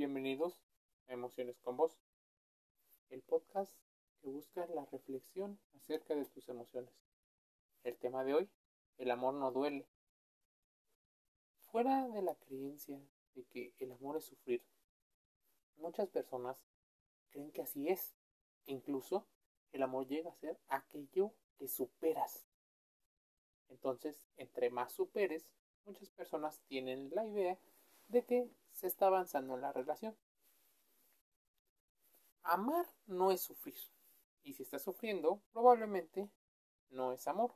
Bienvenidos a Emociones con Vos, el podcast que busca la reflexión acerca de tus emociones. El tema de hoy, el amor no duele. Fuera de la creencia de que el amor es sufrir, muchas personas creen que así es, que incluso el amor llega a ser aquello que superas. Entonces, entre más superes, muchas personas tienen la idea de que se está avanzando en la relación. Amar no es sufrir. Y si estás sufriendo, probablemente no es amor.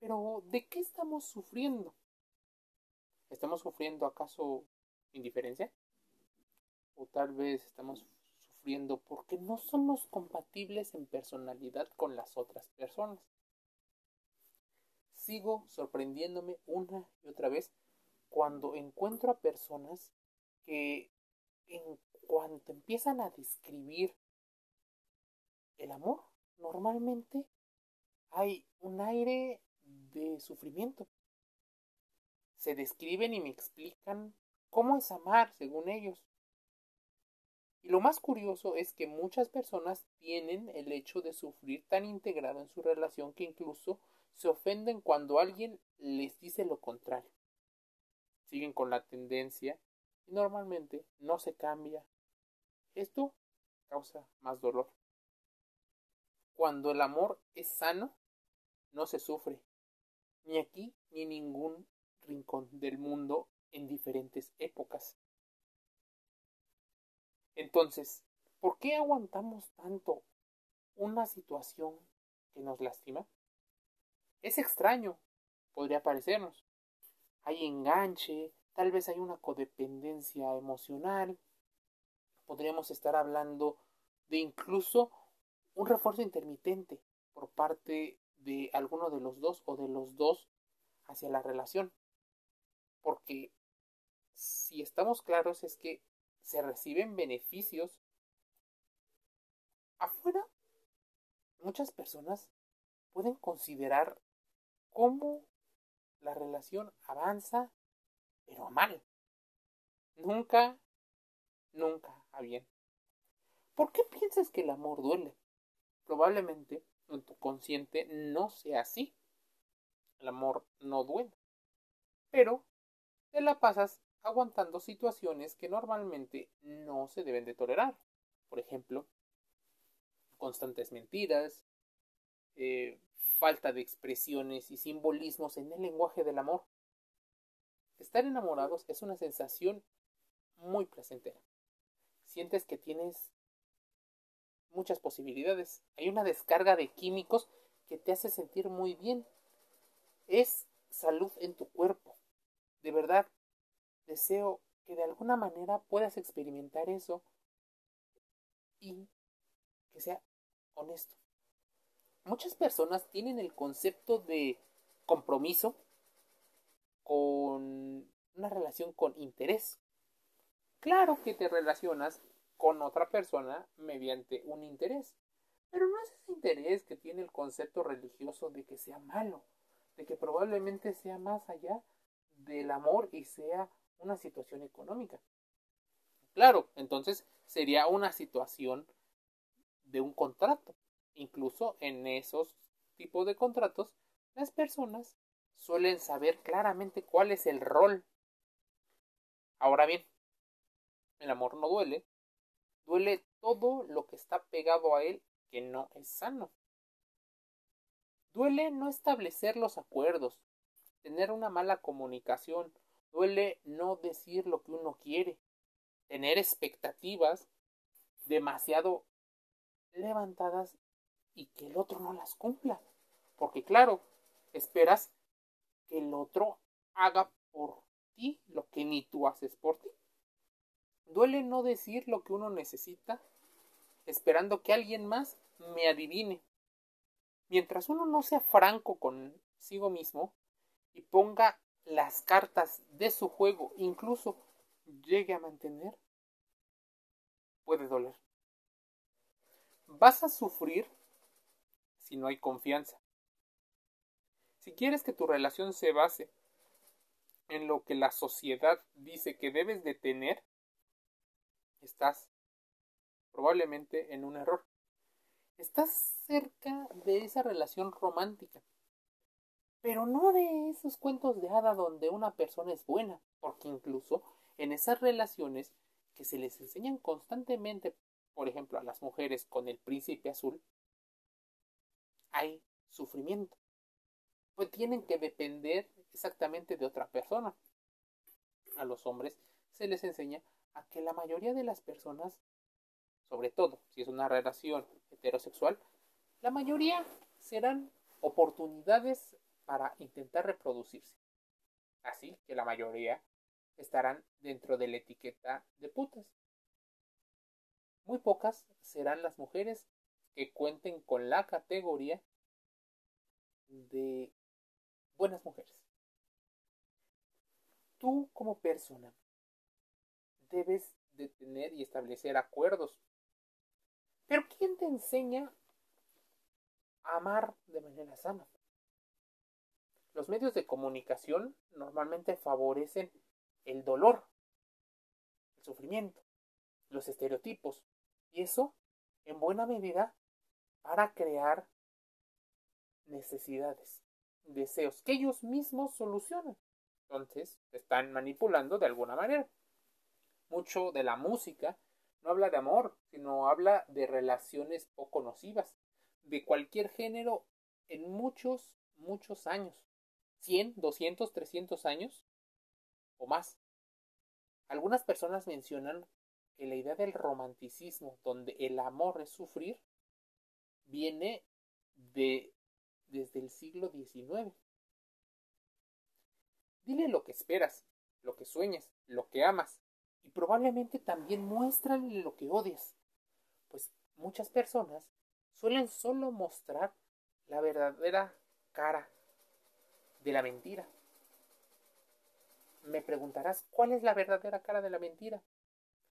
Pero, ¿de qué estamos sufriendo? ¿Estamos sufriendo acaso indiferencia? ¿O tal vez estamos sufriendo porque no somos compatibles en personalidad con las otras personas? Sigo sorprendiéndome una y otra vez cuando encuentro a personas que en cuanto empiezan a describir el amor, normalmente hay un aire de sufrimiento. Se describen y me explican cómo es amar según ellos. Y lo más curioso es que muchas personas tienen el hecho de sufrir tan integrado en su relación que incluso se ofenden cuando alguien les dice lo contrario siguen con la tendencia y normalmente no se cambia. Esto causa más dolor. Cuando el amor es sano, no se sufre, ni aquí ni en ningún rincón del mundo en diferentes épocas. Entonces, ¿por qué aguantamos tanto una situación que nos lastima? Es extraño, podría parecernos, hay enganche, tal vez hay una codependencia emocional, podríamos estar hablando de incluso un refuerzo intermitente por parte de alguno de los dos o de los dos hacia la relación. Porque si estamos claros es que se reciben beneficios afuera. Muchas personas pueden considerar cómo la relación avanza, pero a mal. Nunca, nunca a bien. ¿Por qué piensas que el amor duele? Probablemente en tu consciente no sea así. El amor no duele. Pero te la pasas aguantando situaciones que normalmente no se deben de tolerar. Por ejemplo, constantes mentiras, eh, falta de expresiones y simbolismos en el lenguaje del amor. Estar enamorados es una sensación muy placentera. Sientes que tienes muchas posibilidades. Hay una descarga de químicos que te hace sentir muy bien. Es salud en tu cuerpo. De verdad, deseo que de alguna manera puedas experimentar eso y que sea honesto muchas personas tienen el concepto de compromiso con una relación con interés. Claro que te relacionas con otra persona mediante un interés, pero no es ese interés que tiene el concepto religioso de que sea malo, de que probablemente sea más allá del amor y sea una situación económica. Claro, entonces sería una situación de un contrato. Incluso en esos tipos de contratos, las personas suelen saber claramente cuál es el rol. Ahora bien, el amor no duele, duele todo lo que está pegado a él que no es sano. Duele no establecer los acuerdos, tener una mala comunicación, duele no decir lo que uno quiere, tener expectativas demasiado levantadas y que el otro no las cumpla. Porque claro, esperas que el otro haga por ti lo que ni tú haces por ti. Duele no decir lo que uno necesita, esperando que alguien más me adivine. Mientras uno no sea franco consigo mismo y ponga las cartas de su juego, incluso llegue a mantener, puede doler. Vas a sufrir si no hay confianza. Si quieres que tu relación se base en lo que la sociedad dice que debes de tener, estás probablemente en un error. Estás cerca de esa relación romántica, pero no de esos cuentos de hada donde una persona es buena, porque incluso en esas relaciones que se les enseñan constantemente, por ejemplo, a las mujeres con el príncipe azul, hay sufrimiento. Pues tienen que depender exactamente de otra persona. A los hombres se les enseña a que la mayoría de las personas, sobre todo si es una relación heterosexual, la mayoría serán oportunidades para intentar reproducirse. Así que la mayoría estarán dentro de la etiqueta de putas. Muy pocas serán las mujeres que cuenten con la categoría de buenas mujeres. Tú como persona debes de tener y establecer acuerdos. Pero ¿quién te enseña a amar de manera sana? Los medios de comunicación normalmente favorecen el dolor, el sufrimiento, los estereotipos, y eso en buena medida para crear necesidades, deseos que ellos mismos solucionan. Entonces, están manipulando de alguna manera. Mucho de la música no habla de amor, sino habla de relaciones poco nocivas, de cualquier género en muchos, muchos años. 100, 200, 300 años o más. Algunas personas mencionan que la idea del romanticismo, donde el amor es sufrir, viene de desde el siglo XIX. Dile lo que esperas, lo que sueñas, lo que amas, y probablemente también muéstrale lo que odias, pues muchas personas suelen solo mostrar la verdadera cara de la mentira. Me preguntarás, ¿cuál es la verdadera cara de la mentira?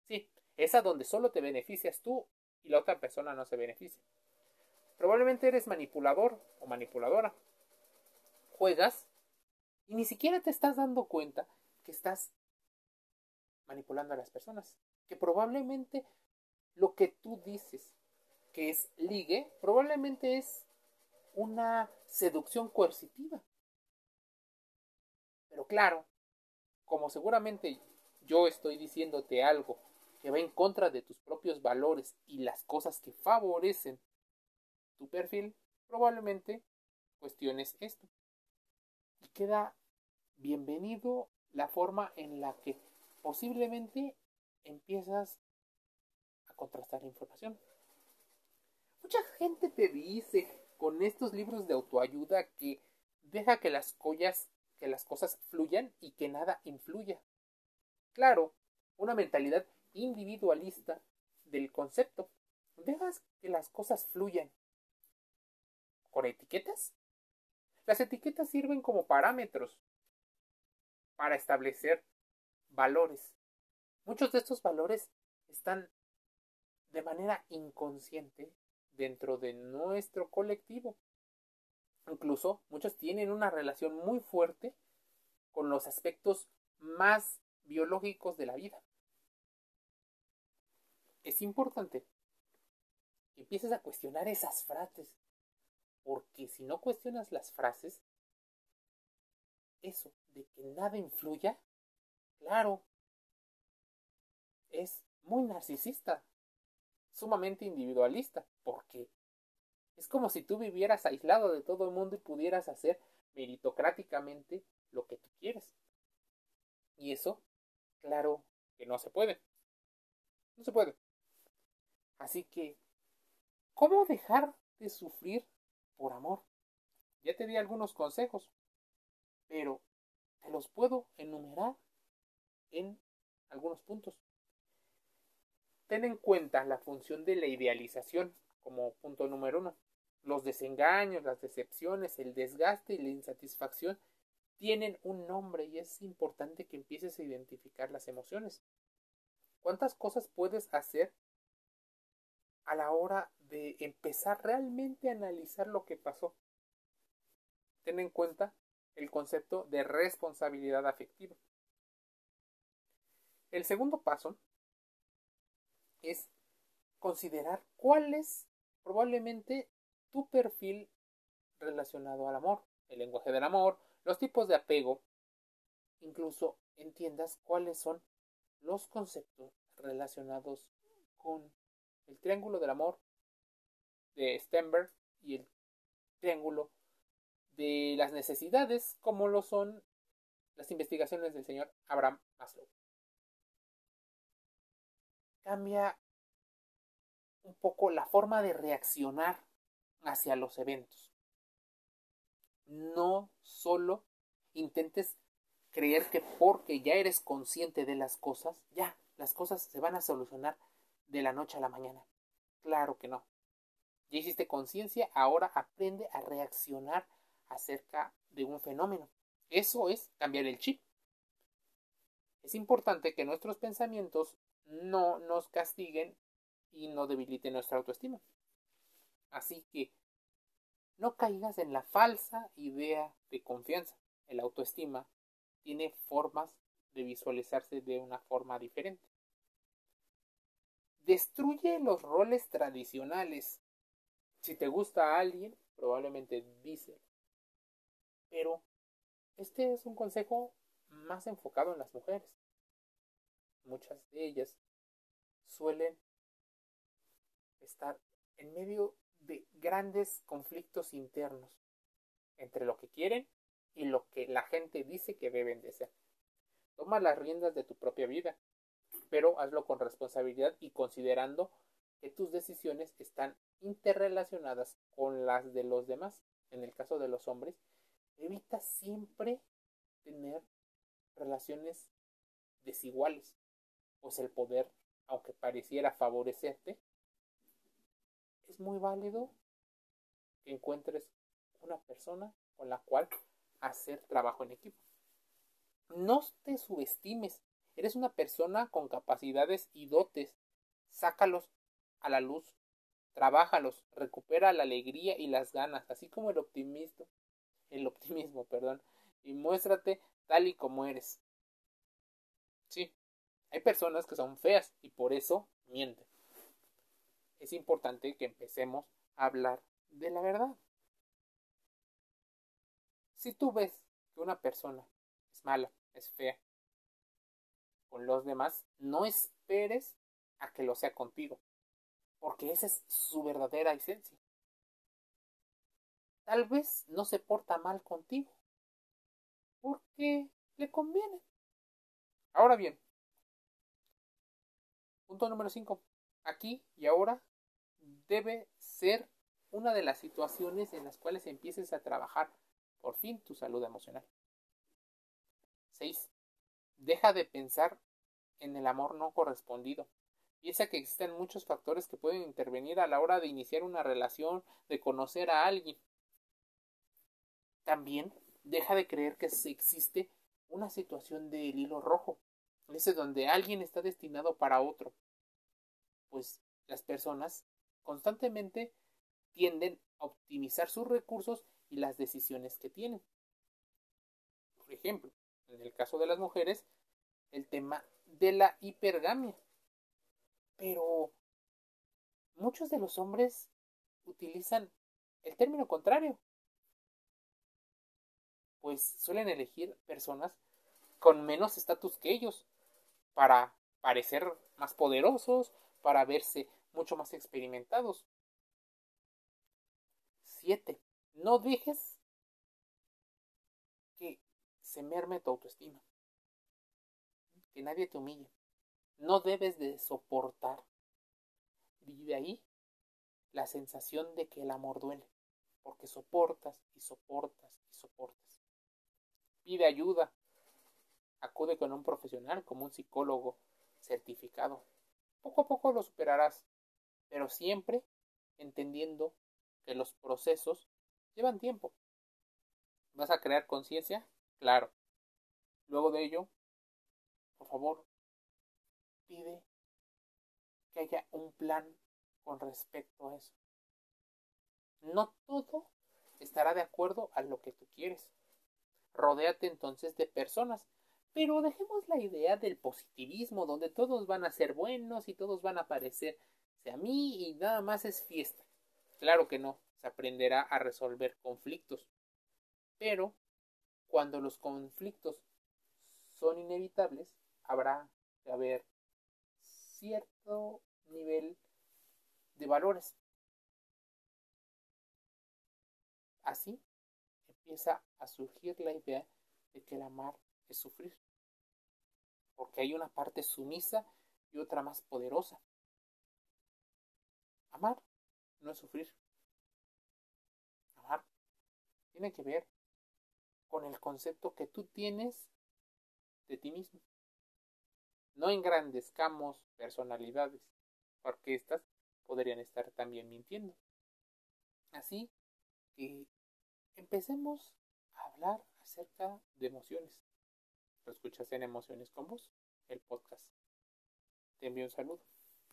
Sí, esa donde solo te beneficias tú y la otra persona no se beneficia. Probablemente eres manipulador o manipuladora. Juegas y ni siquiera te estás dando cuenta que estás manipulando a las personas. Que probablemente lo que tú dices que es ligue, probablemente es una seducción coercitiva. Pero claro, como seguramente yo estoy diciéndote algo que va en contra de tus propios valores y las cosas que favorecen tu perfil, probablemente cuestiones esto. Y queda bienvenido la forma en la que posiblemente empiezas a contrastar la información. Mucha gente te dice con estos libros de autoayuda que deja que las collas, que las cosas fluyan y que nada influya. Claro, una mentalidad individualista del concepto. Dejas que las cosas fluyan con etiquetas? Las etiquetas sirven como parámetros para establecer valores. Muchos de estos valores están de manera inconsciente dentro de nuestro colectivo. Incluso muchos tienen una relación muy fuerte con los aspectos más biológicos de la vida. Es importante que empieces a cuestionar esas frases porque si no cuestionas las frases, eso de que nada influya, claro, es muy narcisista, sumamente individualista, porque es como si tú vivieras aislado de todo el mundo y pudieras hacer meritocráticamente lo que tú quieres. Y eso, claro que no se puede. No se puede. Así que, ¿cómo dejar de sufrir por amor. Ya te di algunos consejos, pero te los puedo enumerar en algunos puntos. Ten en cuenta la función de la idealización como punto número uno. Los desengaños, las decepciones, el desgaste y la insatisfacción tienen un nombre y es importante que empieces a identificar las emociones. ¿Cuántas cosas puedes hacer a la hora de empezar realmente a analizar lo que pasó. Ten en cuenta el concepto de responsabilidad afectiva. El segundo paso es considerar cuál es probablemente tu perfil relacionado al amor, el lenguaje del amor, los tipos de apego, incluso entiendas cuáles son los conceptos relacionados con el triángulo del amor de Stenberg y el triángulo de las necesidades, como lo son las investigaciones del señor Abraham Maslow. Cambia un poco la forma de reaccionar hacia los eventos. No solo intentes creer que porque ya eres consciente de las cosas, ya las cosas se van a solucionar de la noche a la mañana. Claro que no. Ya hiciste conciencia, ahora aprende a reaccionar acerca de un fenómeno. Eso es cambiar el chip. Es importante que nuestros pensamientos no nos castiguen y no debiliten nuestra autoestima. Así que no caigas en la falsa idea de confianza. El autoestima tiene formas de visualizarse de una forma diferente. Destruye los roles tradicionales. Si te gusta a alguien, probablemente dice. Pero este es un consejo más enfocado en las mujeres. Muchas de ellas suelen estar en medio de grandes conflictos internos entre lo que quieren y lo que la gente dice que deben de ser. Toma las riendas de tu propia vida, pero hazlo con responsabilidad y considerando que tus decisiones están interrelacionadas con las de los demás. En el caso de los hombres, evita siempre tener relaciones desiguales, pues el poder, aunque pareciera favorecerte, es muy válido que encuentres una persona con la cual hacer trabajo en equipo. No te subestimes. Eres una persona con capacidades y dotes. Sácalos a la luz. Trabájalos. Recupera la alegría y las ganas, así como el optimismo. El optimismo, perdón. Y muéstrate tal y como eres. Sí, hay personas que son feas y por eso mienten. Es importante que empecemos a hablar de la verdad. Si tú ves que una persona es mala, es fea, con los demás, no esperes a que lo sea contigo, porque esa es su verdadera esencia. Tal vez no se porta mal contigo, porque le conviene. Ahora bien, punto número 5. Aquí y ahora debe ser una de las situaciones en las cuales empieces a trabajar por fin tu salud emocional. 6. Deja de pensar en el amor no correspondido. Piensa que existen muchos factores que pueden intervenir a la hora de iniciar una relación, de conocer a alguien. También deja de creer que existe una situación del hilo rojo, ese donde alguien está destinado para otro. Pues las personas constantemente tienden a optimizar sus recursos y las decisiones que tienen. Por ejemplo, en el caso de las mujeres, el tema de la hipergamia. Pero muchos de los hombres utilizan el término contrario, pues suelen elegir personas con menos estatus que ellos para parecer más poderosos, para verse mucho más experimentados. 7. No dejes se merme tu autoestima. Que nadie te humille. No debes de soportar. Vive ahí la sensación de que el amor duele. Porque soportas y soportas y soportas. Pide ayuda. Acude con un profesional como un psicólogo certificado. Poco a poco lo superarás, pero siempre entendiendo que los procesos llevan tiempo. ¿Vas a crear conciencia? Claro. Luego de ello, por favor, pide que haya un plan con respecto a eso. No todo estará de acuerdo a lo que tú quieres. Rodéate entonces de personas, Pero dejemos la idea del positivismo, donde todos van a ser buenos y todos van a parecerse a mí y nada más es fiesta. Claro que no, se aprenderá a resolver conflictos. Pero cuando los conflictos son inevitables, habrá que haber cierto nivel de valores. Así empieza a surgir la idea de que el amar es sufrir, porque hay una parte sumisa y otra más poderosa. Amar no es sufrir. Amar tiene que ver con el concepto que tú tienes de ti mismo. No engrandezcamos personalidades, porque éstas podrían estar también mintiendo. Así que empecemos a hablar acerca de emociones. Lo escuchas en Emociones con Vos, el podcast. Te envío un saludo.